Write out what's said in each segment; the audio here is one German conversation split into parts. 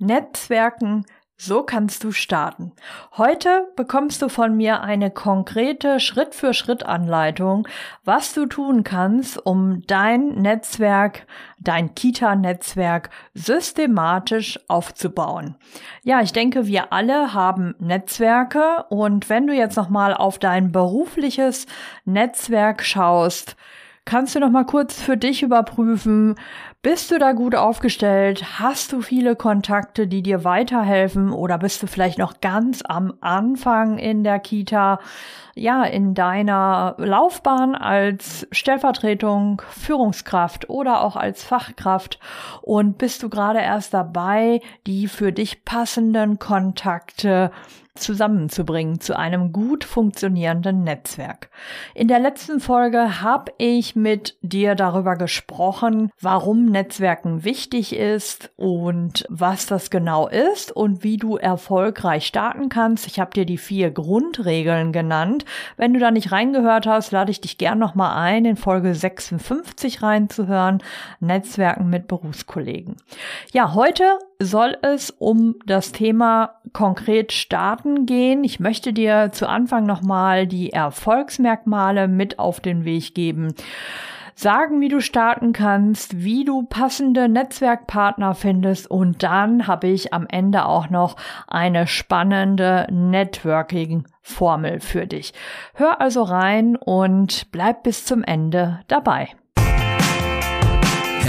Netzwerken so kannst du starten. Heute bekommst du von mir eine konkrete Schritt-für-Schritt-Anleitung, was du tun kannst, um dein Netzwerk, dein Kita-Netzwerk systematisch aufzubauen. Ja, ich denke, wir alle haben Netzwerke und wenn du jetzt nochmal auf dein berufliches Netzwerk schaust, kannst du noch mal kurz für dich überprüfen, bist du da gut aufgestellt? Hast du viele Kontakte, die dir weiterhelfen? Oder bist du vielleicht noch ganz am Anfang in der Kita? Ja, in deiner Laufbahn als Stellvertretung, Führungskraft oder auch als Fachkraft und bist du gerade erst dabei, die für dich passenden Kontakte zusammenzubringen zu einem gut funktionierenden Netzwerk. In der letzten Folge habe ich mit dir darüber gesprochen, warum Netzwerken wichtig ist und was das genau ist und wie du erfolgreich starten kannst. Ich habe dir die vier Grundregeln genannt. Wenn du da nicht reingehört hast, lade ich dich gern nochmal ein, in Folge 56 reinzuhören. Netzwerken mit Berufskollegen. Ja, heute soll es um das Thema konkret starten gehen. Ich möchte dir zu Anfang nochmal die Erfolgsmerkmale mit auf den Weg geben sagen, wie du starten kannst, wie du passende Netzwerkpartner findest und dann habe ich am Ende auch noch eine spannende Networking-Formel für dich. Hör also rein und bleib bis zum Ende dabei.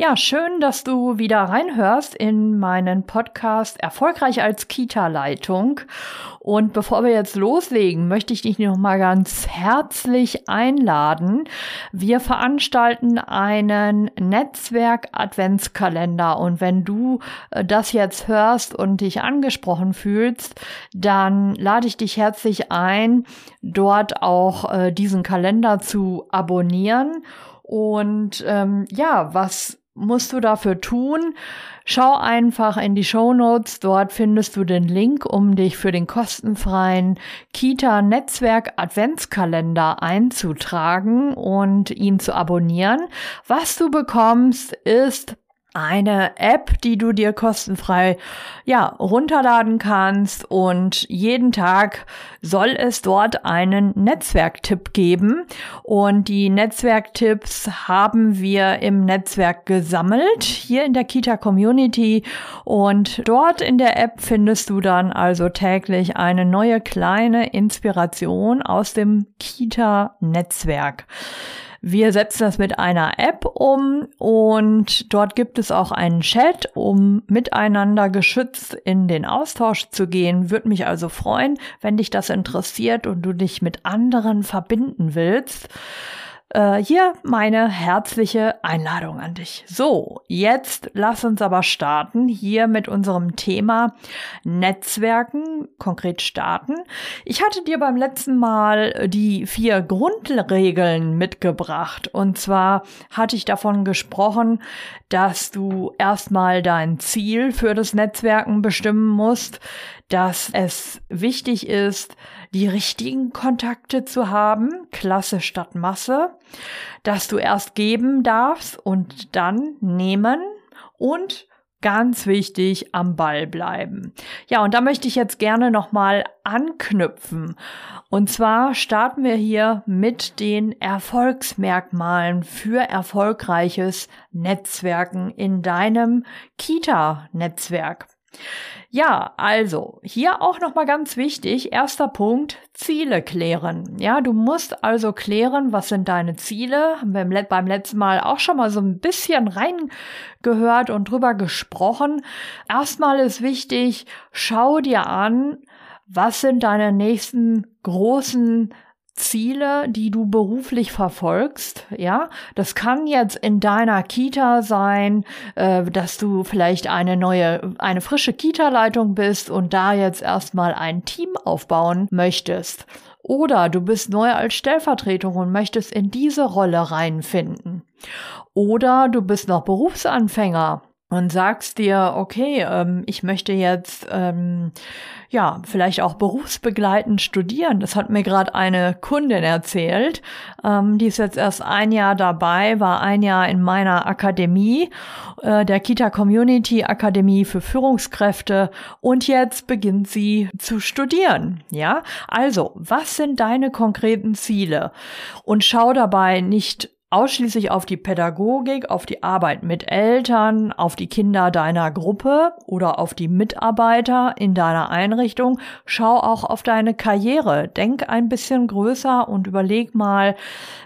Ja, schön, dass du wieder reinhörst in meinen Podcast Erfolgreich als Kita-Leitung. Und bevor wir jetzt loslegen, möchte ich dich noch mal ganz herzlich einladen. Wir veranstalten einen Netzwerk-Adventskalender. Und wenn du äh, das jetzt hörst und dich angesprochen fühlst, dann lade ich dich herzlich ein, dort auch äh, diesen Kalender zu abonnieren. Und ähm, ja, was musst du dafür tun? Schau einfach in die Show Notes. Dort findest du den Link, um dich für den kostenfreien Kita Netzwerk Adventskalender einzutragen und ihn zu abonnieren. Was du bekommst, ist eine App, die du dir kostenfrei ja runterladen kannst und jeden Tag soll es dort einen Netzwerktipp geben und die Netzwerktipps haben wir im Netzwerk gesammelt hier in der Kita Community und dort in der App findest du dann also täglich eine neue kleine Inspiration aus dem Kita Netzwerk. Wir setzen das mit einer App um und dort gibt es auch einen Chat, um miteinander geschützt in den Austausch zu gehen. Würde mich also freuen, wenn dich das interessiert und du dich mit anderen verbinden willst. Äh, hier meine herzliche Einladung an dich. So, jetzt lass uns aber starten hier mit unserem Thema Netzwerken, konkret starten. Ich hatte dir beim letzten Mal die vier Grundregeln mitgebracht. Und zwar hatte ich davon gesprochen, dass du erstmal dein Ziel für das Netzwerken bestimmen musst, dass es wichtig ist, die richtigen Kontakte zu haben, Klasse statt Masse, dass du erst geben darfst und dann nehmen und ganz wichtig am Ball bleiben. Ja, und da möchte ich jetzt gerne nochmal anknüpfen. Und zwar starten wir hier mit den Erfolgsmerkmalen für erfolgreiches Netzwerken in deinem Kita-Netzwerk. Ja, also hier auch noch mal ganz wichtig, erster Punkt, Ziele klären. Ja, du musst also klären, was sind deine Ziele? Haben wir beim letzten Mal auch schon mal so ein bisschen reingehört und drüber gesprochen. Erstmal ist wichtig, schau dir an, was sind deine nächsten großen Ziele, die du beruflich verfolgst. Ja, das kann jetzt in deiner Kita sein, äh, dass du vielleicht eine neue, eine frische Kita-Leitung bist und da jetzt erstmal ein Team aufbauen möchtest. Oder du bist neu als Stellvertretung und möchtest in diese Rolle reinfinden. Oder du bist noch Berufsanfänger und sagst dir, okay, ähm, ich möchte jetzt ähm, ja vielleicht auch berufsbegleitend studieren. Das hat mir gerade eine Kundin erzählt. Ähm, die ist jetzt erst ein Jahr dabei, war ein Jahr in meiner Akademie, äh, der Kita Community Akademie für Führungskräfte und jetzt beginnt sie zu studieren. Ja, also was sind deine konkreten Ziele? Und schau dabei nicht ausschließlich auf die Pädagogik, auf die Arbeit mit Eltern, auf die Kinder deiner Gruppe oder auf die Mitarbeiter in deiner Einrichtung. Schau auch auf deine Karriere. Denk ein bisschen größer und überleg mal,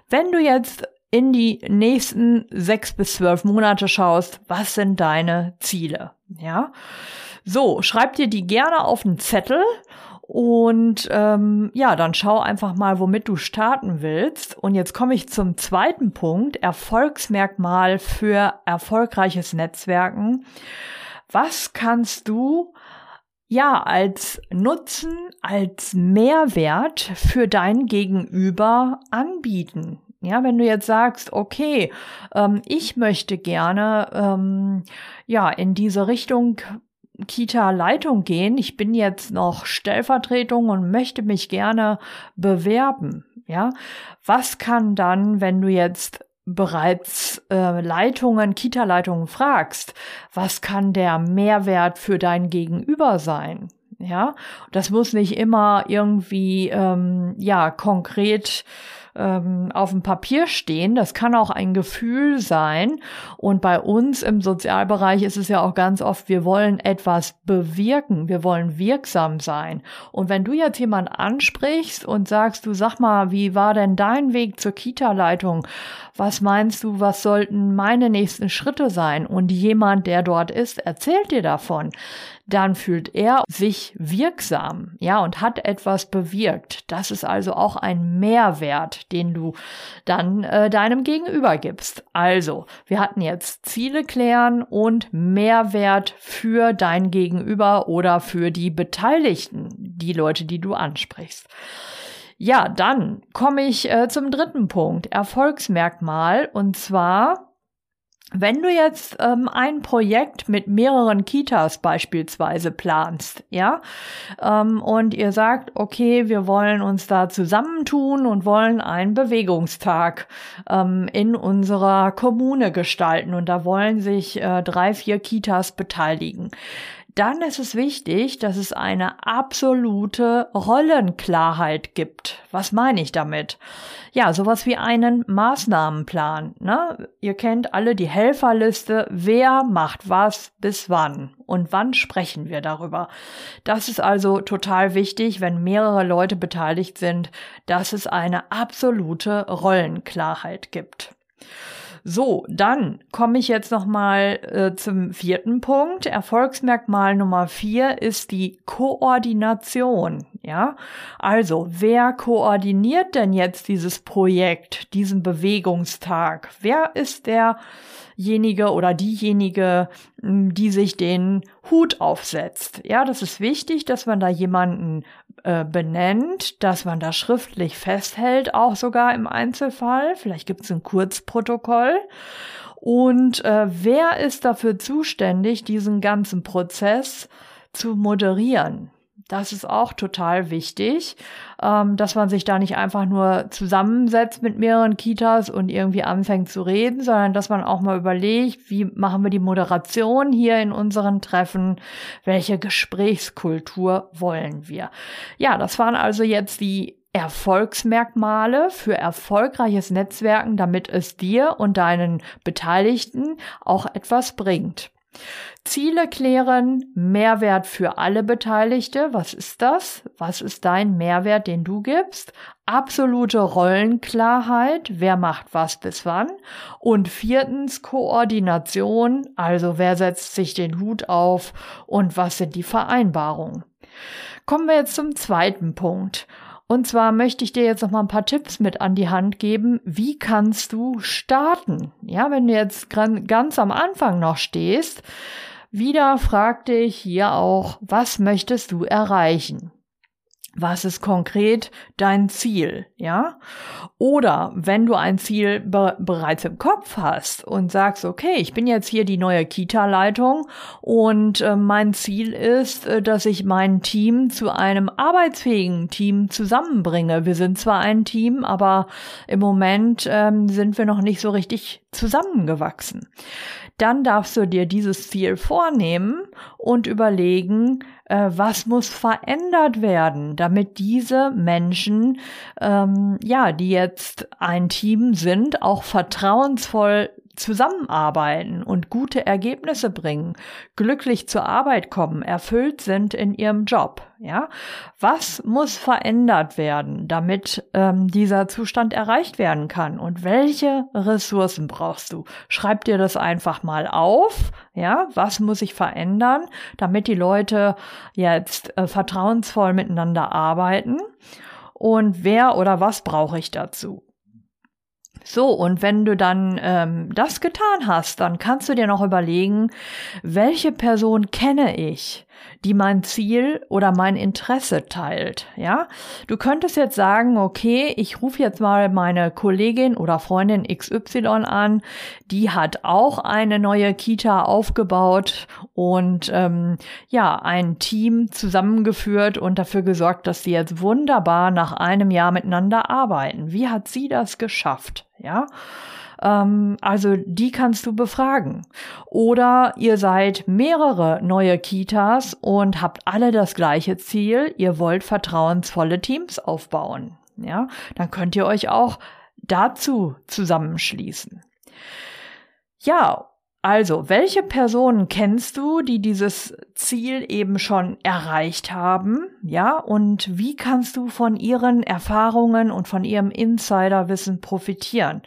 wenn du jetzt in die nächsten sechs bis zwölf Monate schaust, was sind deine Ziele? Ja. So, schreib dir die gerne auf einen Zettel und ähm, ja, dann schau einfach mal, womit du starten willst. Und jetzt komme ich zum zweiten Punkt, Erfolgsmerkmal für erfolgreiches Netzwerken. Was kannst du ja als Nutzen, als Mehrwert für dein Gegenüber anbieten? Ja, wenn du jetzt sagst, okay, ähm, ich möchte gerne ähm, ja in diese Richtung Kita-Leitung gehen. Ich bin jetzt noch Stellvertretung und möchte mich gerne bewerben. Ja, was kann dann, wenn du jetzt bereits äh, Leitungen, Kita-Leitungen fragst, was kann der Mehrwert für dein Gegenüber sein? Ja, das muss nicht immer irgendwie ähm, ja konkret ähm, auf dem Papier stehen. Das kann auch ein Gefühl sein. Und bei uns im Sozialbereich ist es ja auch ganz oft, wir wollen etwas bewirken, wir wollen wirksam sein. Und wenn du jetzt jemand ansprichst und sagst, du sag mal, wie war denn dein Weg zur Kita-Leitung? Was meinst du, was sollten meine nächsten Schritte sein? Und jemand, der dort ist, erzählt dir davon dann fühlt er sich wirksam, ja, und hat etwas bewirkt. Das ist also auch ein Mehrwert, den du dann äh, deinem Gegenüber gibst. Also, wir hatten jetzt Ziele klären und Mehrwert für dein Gegenüber oder für die Beteiligten, die Leute, die du ansprichst. Ja, dann komme ich äh, zum dritten Punkt, Erfolgsmerkmal, und zwar wenn du jetzt ähm, ein Projekt mit mehreren Kitas beispielsweise planst, ja, ähm, und ihr sagt, okay, wir wollen uns da zusammentun und wollen einen Bewegungstag ähm, in unserer Kommune gestalten und da wollen sich äh, drei, vier Kitas beteiligen, dann ist es wichtig, dass es eine absolute Rollenklarheit gibt. Was meine ich damit? Ja, sowas wie einen Maßnahmenplan. Ne? Ihr kennt alle die Helferliste. Wer macht was bis wann? Und wann sprechen wir darüber? Das ist also total wichtig, wenn mehrere Leute beteiligt sind, dass es eine absolute Rollenklarheit gibt. So, dann komme ich jetzt noch mal äh, zum vierten Punkt. Erfolgsmerkmal Nummer vier ist die Koordination. Ja, also wer koordiniert denn jetzt dieses Projekt, diesen Bewegungstag? Wer ist derjenige oder diejenige, die sich den Hut aufsetzt? Ja, das ist wichtig, dass man da jemanden äh, benennt, dass man das schriftlich festhält, auch sogar im Einzelfall. Vielleicht gibt es ein Kurzprotokoll. Und äh, wer ist dafür zuständig, diesen ganzen Prozess zu moderieren? Das ist auch total wichtig, ähm, dass man sich da nicht einfach nur zusammensetzt mit mehreren Kitas und irgendwie anfängt zu reden, sondern dass man auch mal überlegt, wie machen wir die Moderation hier in unseren Treffen, welche Gesprächskultur wollen wir. Ja, das waren also jetzt die Erfolgsmerkmale für erfolgreiches Netzwerken, damit es dir und deinen Beteiligten auch etwas bringt. Ziele klären, Mehrwert für alle Beteiligte. Was ist das? Was ist dein Mehrwert, den du gibst? Absolute Rollenklarheit. Wer macht was bis wann? Und viertens Koordination. Also wer setzt sich den Hut auf und was sind die Vereinbarungen? Kommen wir jetzt zum zweiten Punkt. Und zwar möchte ich dir jetzt noch mal ein paar Tipps mit an die Hand geben. Wie kannst du starten? Ja, wenn du jetzt ganz am Anfang noch stehst, wieder frag dich hier auch, was möchtest du erreichen? Was ist konkret dein Ziel, ja? Oder wenn du ein Ziel be bereits im Kopf hast und sagst, okay, ich bin jetzt hier die neue Kita-Leitung und äh, mein Ziel ist, äh, dass ich mein Team zu einem arbeitsfähigen Team zusammenbringe. Wir sind zwar ein Team, aber im Moment ähm, sind wir noch nicht so richtig zusammengewachsen. Dann darfst du dir dieses Ziel vornehmen und überlegen, äh, was muss verändert werden, damit diese Menschen, ähm, ja, die jetzt ein Team sind, auch vertrauensvoll zusammenarbeiten und gute Ergebnisse bringen, glücklich zur Arbeit kommen, erfüllt sind in ihrem Job. Ja, was muss verändert werden, damit ähm, dieser Zustand erreicht werden kann? Und welche Ressourcen brauchst du? Schreib dir das einfach mal auf. Ja, was muss ich verändern, damit die Leute jetzt äh, vertrauensvoll miteinander arbeiten? Und wer oder was brauche ich dazu? So, und wenn du dann ähm, das getan hast, dann kannst du dir noch überlegen, welche Person kenne ich, die mein Ziel oder mein Interesse teilt. Ja, du könntest jetzt sagen, okay, ich rufe jetzt mal meine Kollegin oder Freundin XY an, die hat auch eine neue Kita aufgebaut und ähm, ja, ein Team zusammengeführt und dafür gesorgt, dass sie jetzt wunderbar nach einem Jahr miteinander arbeiten. Wie hat sie das geschafft? Ja, ähm, also die kannst du befragen. Oder ihr seid mehrere neue Kitas und habt alle das gleiche Ziel. Ihr wollt vertrauensvolle Teams aufbauen. Ja, dann könnt ihr euch auch dazu zusammenschließen. Ja, also, welche Personen kennst du, die dieses Ziel eben schon erreicht haben? Ja, und wie kannst du von ihren Erfahrungen und von ihrem Insiderwissen profitieren?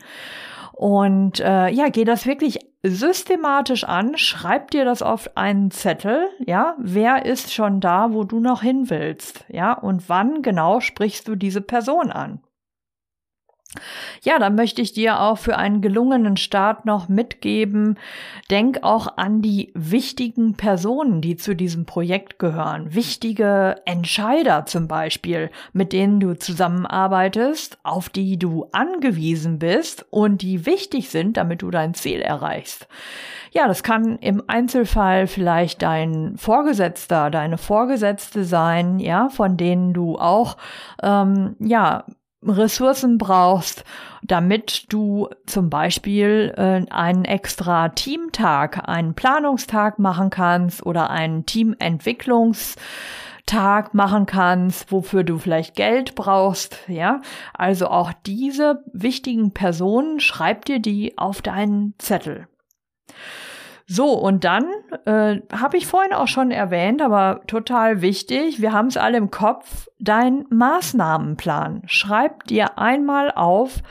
Und äh, ja, geh das wirklich systematisch an, schreib dir das auf einen Zettel, ja, wer ist schon da, wo du noch hin willst, ja, und wann genau sprichst du diese Person an? Ja, dann möchte ich dir auch für einen gelungenen Start noch mitgeben, denk auch an die wichtigen Personen, die zu diesem Projekt gehören. Wichtige Entscheider zum Beispiel, mit denen du zusammenarbeitest, auf die du angewiesen bist und die wichtig sind, damit du dein Ziel erreichst. Ja, das kann im Einzelfall vielleicht dein Vorgesetzter, deine Vorgesetzte sein, ja, von denen du auch, ähm, ja, Ressourcen brauchst, damit du zum Beispiel äh, einen extra Teamtag, einen Planungstag machen kannst oder einen Teamentwicklungstag machen kannst, wofür du vielleicht Geld brauchst, ja. Also auch diese wichtigen Personen, schreib dir die auf deinen Zettel. So, und dann äh, habe ich vorhin auch schon erwähnt, aber total wichtig, wir haben es alle im Kopf, dein Maßnahmenplan. Schreib dir einmal auf,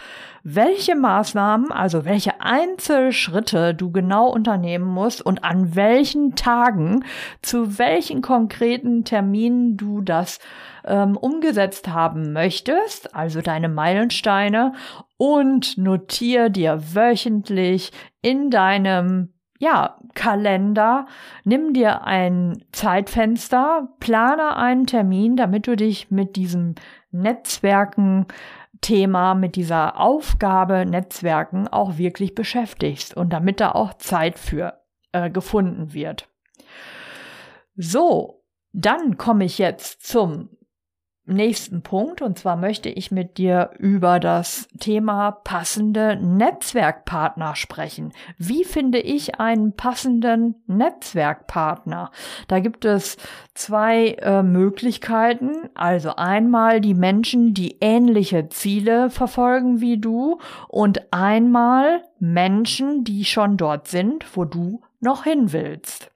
welche Maßnahmen, also welche Einzelschritte du genau unternehmen musst und an welchen Tagen, zu welchen konkreten Terminen du das ähm, umgesetzt haben möchtest, also deine Meilensteine, und notier dir wöchentlich in deinem ja, Kalender, nimm dir ein Zeitfenster, plane einen Termin, damit du dich mit diesem Netzwerken Thema, mit dieser Aufgabe Netzwerken auch wirklich beschäftigst und damit da auch Zeit für äh, gefunden wird. So, dann komme ich jetzt zum nächsten Punkt und zwar möchte ich mit dir über das Thema passende Netzwerkpartner sprechen. Wie finde ich einen passenden Netzwerkpartner? Da gibt es zwei äh, Möglichkeiten. Also einmal die Menschen, die ähnliche Ziele verfolgen wie du und einmal Menschen, die schon dort sind, wo du noch hin willst.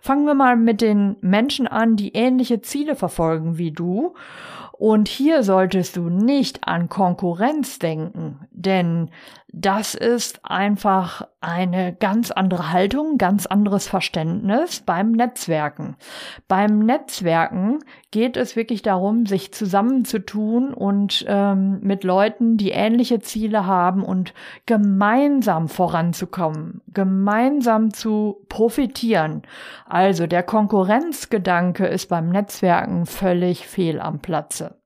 Fangen wir mal mit den Menschen an, die ähnliche Ziele verfolgen wie du. Und hier solltest du nicht an Konkurrenz denken, denn das ist einfach eine ganz andere Haltung, ganz anderes Verständnis beim Netzwerken. Beim Netzwerken geht es wirklich darum, sich zusammenzutun und ähm, mit Leuten, die ähnliche Ziele haben und gemeinsam voranzukommen, gemeinsam zu profitieren. Also der Konkurrenzgedanke ist beim Netzwerken völlig fehl am Platze.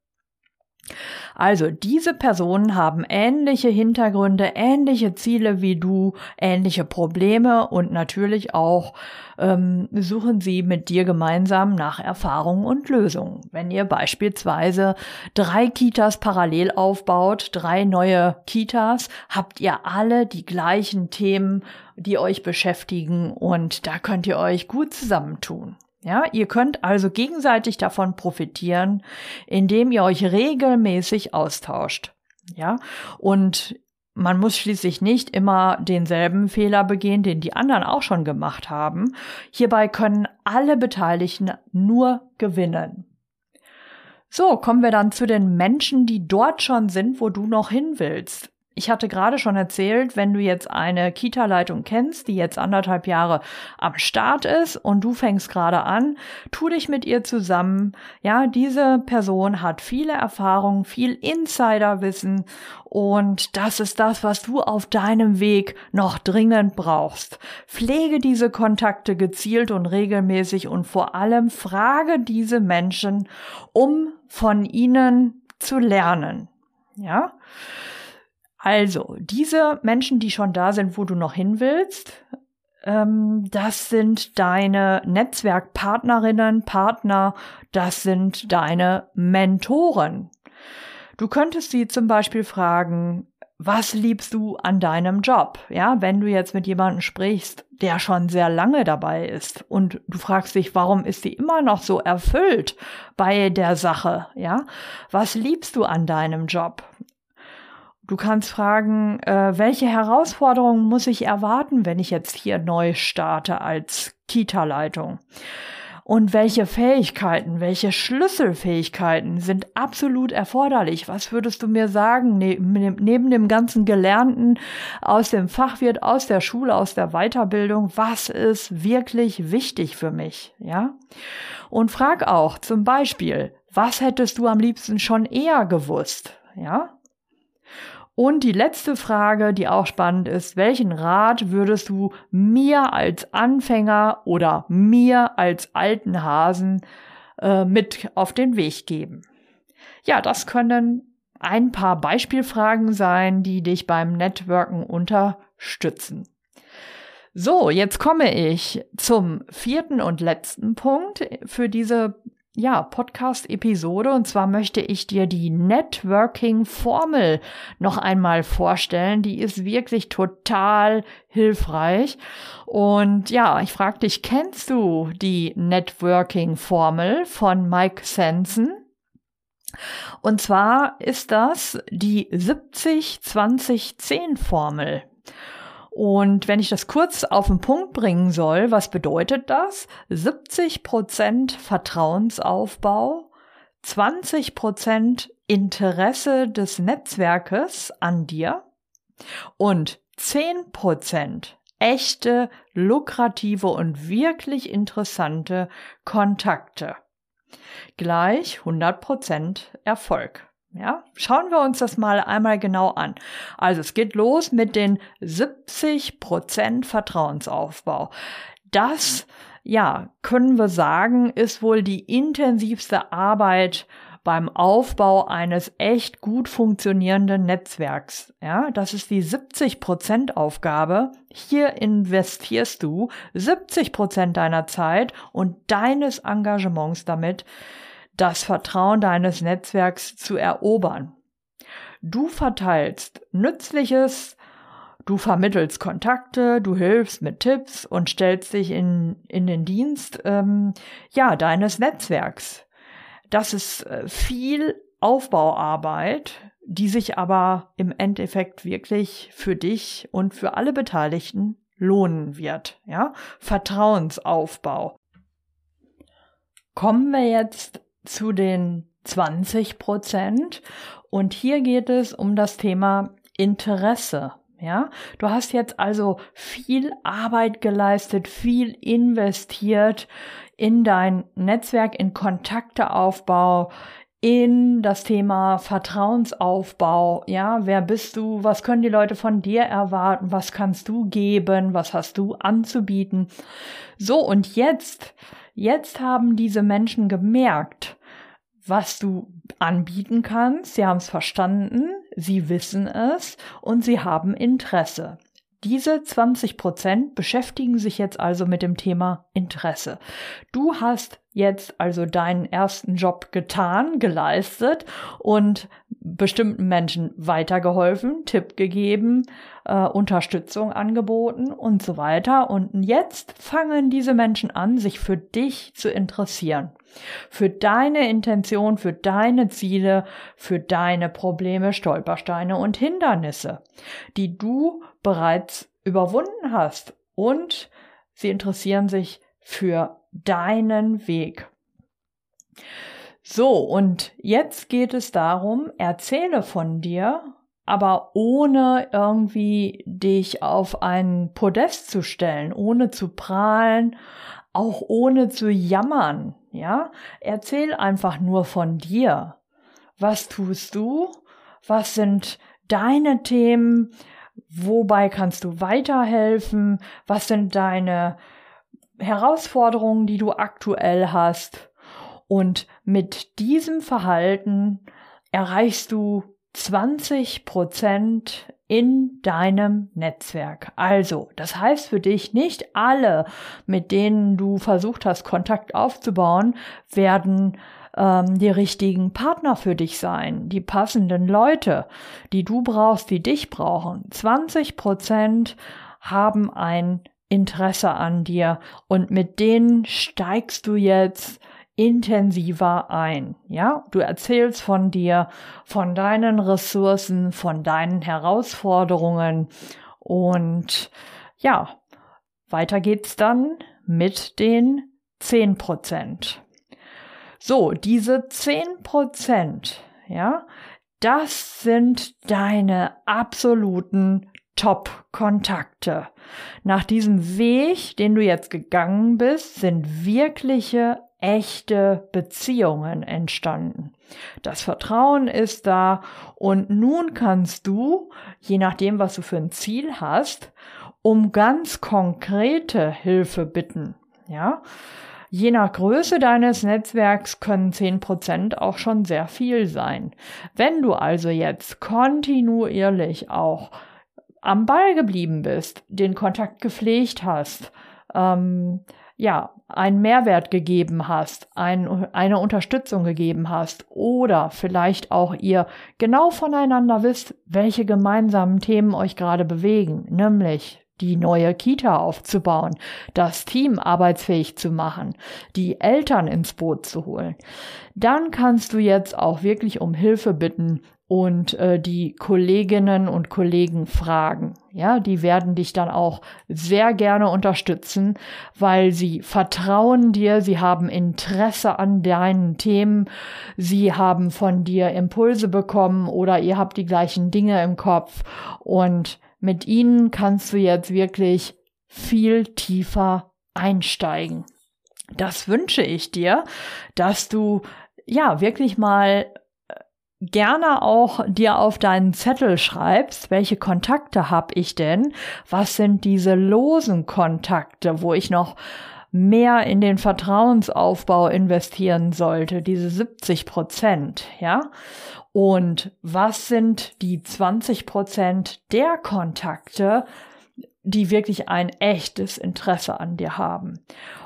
Also diese Personen haben ähnliche Hintergründe, ähnliche Ziele wie du, ähnliche Probleme und natürlich auch ähm, suchen sie mit dir gemeinsam nach Erfahrungen und Lösungen. Wenn ihr beispielsweise drei Kitas parallel aufbaut, drei neue Kitas, habt ihr alle die gleichen Themen, die euch beschäftigen und da könnt ihr euch gut zusammentun. Ja, ihr könnt also gegenseitig davon profitieren, indem ihr euch regelmäßig austauscht. Ja, und man muss schließlich nicht immer denselben Fehler begehen, den die anderen auch schon gemacht haben. Hierbei können alle Beteiligten nur gewinnen. So, kommen wir dann zu den Menschen, die dort schon sind, wo du noch hin willst. Ich hatte gerade schon erzählt, wenn du jetzt eine Kita-Leitung kennst, die jetzt anderthalb Jahre am Start ist und du fängst gerade an, tu dich mit ihr zusammen. Ja, diese Person hat viele Erfahrungen, viel Insiderwissen und das ist das, was du auf deinem Weg noch dringend brauchst. Pflege diese Kontakte gezielt und regelmäßig und vor allem frage diese Menschen, um von ihnen zu lernen. Ja? Also, diese Menschen, die schon da sind, wo du noch hin willst, ähm, das sind deine Netzwerkpartnerinnen, Partner, das sind deine Mentoren. Du könntest sie zum Beispiel fragen, was liebst du an deinem Job? Ja, wenn du jetzt mit jemandem sprichst, der schon sehr lange dabei ist und du fragst dich, warum ist sie immer noch so erfüllt bei der Sache? Ja, was liebst du an deinem Job? Du kannst fragen, äh, welche Herausforderungen muss ich erwarten, wenn ich jetzt hier neu starte als Kita-Leitung? Und welche Fähigkeiten, welche Schlüsselfähigkeiten sind absolut erforderlich? Was würdest du mir sagen, neben, neben dem ganzen Gelernten aus dem Fachwirt, aus der Schule, aus der Weiterbildung, was ist wirklich wichtig für mich? Ja? Und frag auch zum Beispiel, was hättest du am liebsten schon eher gewusst? Ja? Und die letzte Frage, die auch spannend ist, welchen Rat würdest du mir als Anfänger oder mir als alten Hasen äh, mit auf den Weg geben? Ja, das können ein paar Beispielfragen sein, die dich beim Networken unterstützen. So, jetzt komme ich zum vierten und letzten Punkt für diese ja, Podcast-Episode. Und zwar möchte ich dir die Networking-Formel noch einmal vorstellen. Die ist wirklich total hilfreich. Und ja, ich frage dich, kennst du die Networking-Formel von Mike Sanson? Und zwar ist das die 70-20-10-Formel. Und wenn ich das kurz auf den Punkt bringen soll, was bedeutet das? 70 Prozent Vertrauensaufbau, 20 Prozent Interesse des Netzwerkes an dir und 10 Prozent echte, lukrative und wirklich interessante Kontakte. Gleich 100 Prozent Erfolg. Ja, schauen wir uns das mal einmal genau an. Also es geht los mit den 70 Prozent Vertrauensaufbau. Das, ja, können wir sagen, ist wohl die intensivste Arbeit beim Aufbau eines echt gut funktionierenden Netzwerks. Ja, das ist die 70 Prozent Aufgabe. Hier investierst du 70 Prozent deiner Zeit und deines Engagements damit das Vertrauen deines Netzwerks zu erobern. Du verteilst Nützliches, du vermittelst Kontakte, du hilfst mit Tipps und stellst dich in, in den Dienst ähm, ja, deines Netzwerks. Das ist äh, viel Aufbauarbeit, die sich aber im Endeffekt wirklich für dich und für alle Beteiligten lohnen wird. Ja? Vertrauensaufbau. Kommen wir jetzt zu den 20 Prozent. Und hier geht es um das Thema Interesse. Ja, du hast jetzt also viel Arbeit geleistet, viel investiert in dein Netzwerk, in Kontakteaufbau, in das Thema Vertrauensaufbau. Ja, wer bist du? Was können die Leute von dir erwarten? Was kannst du geben? Was hast du anzubieten? So, und jetzt, jetzt haben diese Menschen gemerkt, was du anbieten kannst. Sie haben es verstanden, sie wissen es und sie haben Interesse. Diese 20 Prozent beschäftigen sich jetzt also mit dem Thema Interesse. Du hast jetzt also deinen ersten Job getan, geleistet und bestimmten Menschen weitergeholfen, Tipp gegeben, äh, Unterstützung angeboten und so weiter. Und jetzt fangen diese Menschen an, sich für dich zu interessieren. Für deine Intention, für deine Ziele, für deine Probleme, Stolpersteine und Hindernisse, die du bereits überwunden hast. Und sie interessieren sich für deinen Weg. So, und jetzt geht es darum, erzähle von dir, aber ohne irgendwie dich auf ein Podest zu stellen, ohne zu prahlen, auch ohne zu jammern, ja? Erzähl einfach nur von dir. Was tust du? Was sind deine Themen? Wobei kannst du weiterhelfen? Was sind deine Herausforderungen, die du aktuell hast? Und mit diesem Verhalten erreichst du 20 Prozent in deinem Netzwerk. Also, das heißt für dich, nicht alle, mit denen du versucht hast, Kontakt aufzubauen, werden ähm, die richtigen Partner für dich sein, die passenden Leute, die du brauchst, die dich brauchen. 20 Prozent haben ein Interesse an dir und mit denen steigst du jetzt intensiver ein. Ja, du erzählst von dir, von deinen Ressourcen, von deinen Herausforderungen und ja, weiter geht's dann mit den 10 Prozent. So, diese 10 Prozent, ja, das sind deine absoluten Top-Kontakte. Nach diesem Weg, den du jetzt gegangen bist, sind wirkliche echte Beziehungen entstanden. Das Vertrauen ist da und nun kannst du, je nachdem, was du für ein Ziel hast, um ganz konkrete Hilfe bitten. Ja, Je nach Größe deines Netzwerks können 10% auch schon sehr viel sein. Wenn du also jetzt kontinuierlich auch am Ball geblieben bist, den Kontakt gepflegt hast, ähm, ja, einen Mehrwert gegeben hast, ein, eine Unterstützung gegeben hast oder vielleicht auch ihr genau voneinander wisst, welche gemeinsamen Themen euch gerade bewegen, nämlich die neue Kita aufzubauen, das Team arbeitsfähig zu machen, die Eltern ins Boot zu holen, dann kannst du jetzt auch wirklich um Hilfe bitten und äh, die Kolleginnen und Kollegen fragen. Ja, die werden dich dann auch sehr gerne unterstützen, weil sie vertrauen dir, sie haben Interesse an deinen Themen, sie haben von dir Impulse bekommen oder ihr habt die gleichen Dinge im Kopf und mit ihnen kannst du jetzt wirklich viel tiefer einsteigen. Das wünsche ich dir, dass du ja wirklich mal äh, gerne auch dir auf deinen Zettel schreibst, welche Kontakte habe ich denn? Was sind diese losen Kontakte, wo ich noch mehr in den Vertrauensaufbau investieren sollte, diese 70 Prozent, ja? Und was sind die 20 Prozent der Kontakte, die wirklich ein echtes Interesse an dir haben?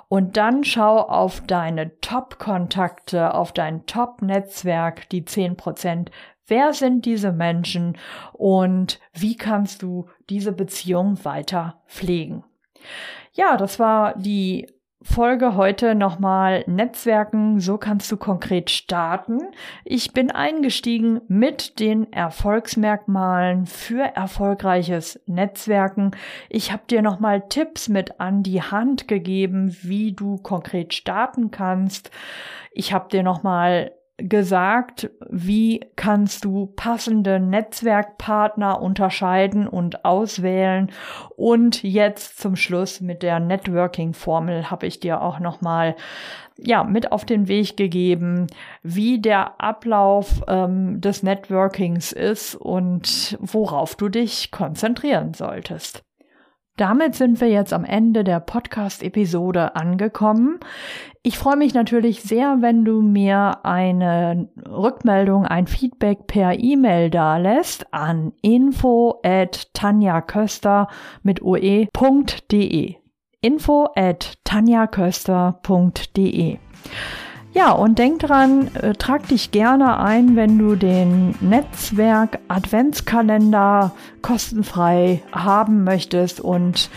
Und dann schau auf deine Top-Kontakte, auf dein Top-Netzwerk, die 10 Prozent. Wer sind diese Menschen und wie kannst du diese Beziehung weiter pflegen? Ja, das war die Folge heute nochmal Netzwerken, so kannst du konkret starten. Ich bin eingestiegen mit den Erfolgsmerkmalen für erfolgreiches Netzwerken. Ich habe dir nochmal Tipps mit an die Hand gegeben, wie du konkret starten kannst. Ich habe dir nochmal gesagt, wie kannst du passende Netzwerkpartner unterscheiden und auswählen. Und jetzt zum Schluss mit der Networking-Formel habe ich dir auch nochmal ja, mit auf den Weg gegeben, wie der Ablauf ähm, des Networkings ist und worauf du dich konzentrieren solltest. Damit sind wir jetzt am Ende der Podcast-Episode angekommen. Ich freue mich natürlich sehr, wenn du mir eine Rückmeldung, ein Feedback per E-Mail dalässt an info at tanjaköster mit oe.de. info at tanjaköster.de. Ja, und denk dran, äh, trag dich gerne ein, wenn du den Netzwerk Adventskalender kostenfrei haben möchtest und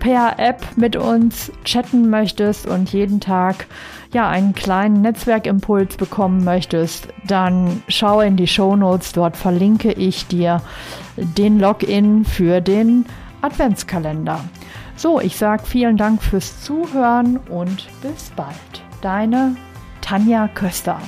per App mit uns chatten möchtest und jeden Tag ja einen kleinen Netzwerkimpuls bekommen möchtest, dann schau in die Show Notes. Dort verlinke ich dir den Login für den Adventskalender. So, ich sage vielen Dank fürs Zuhören und bis bald. Deine Tanja Köster.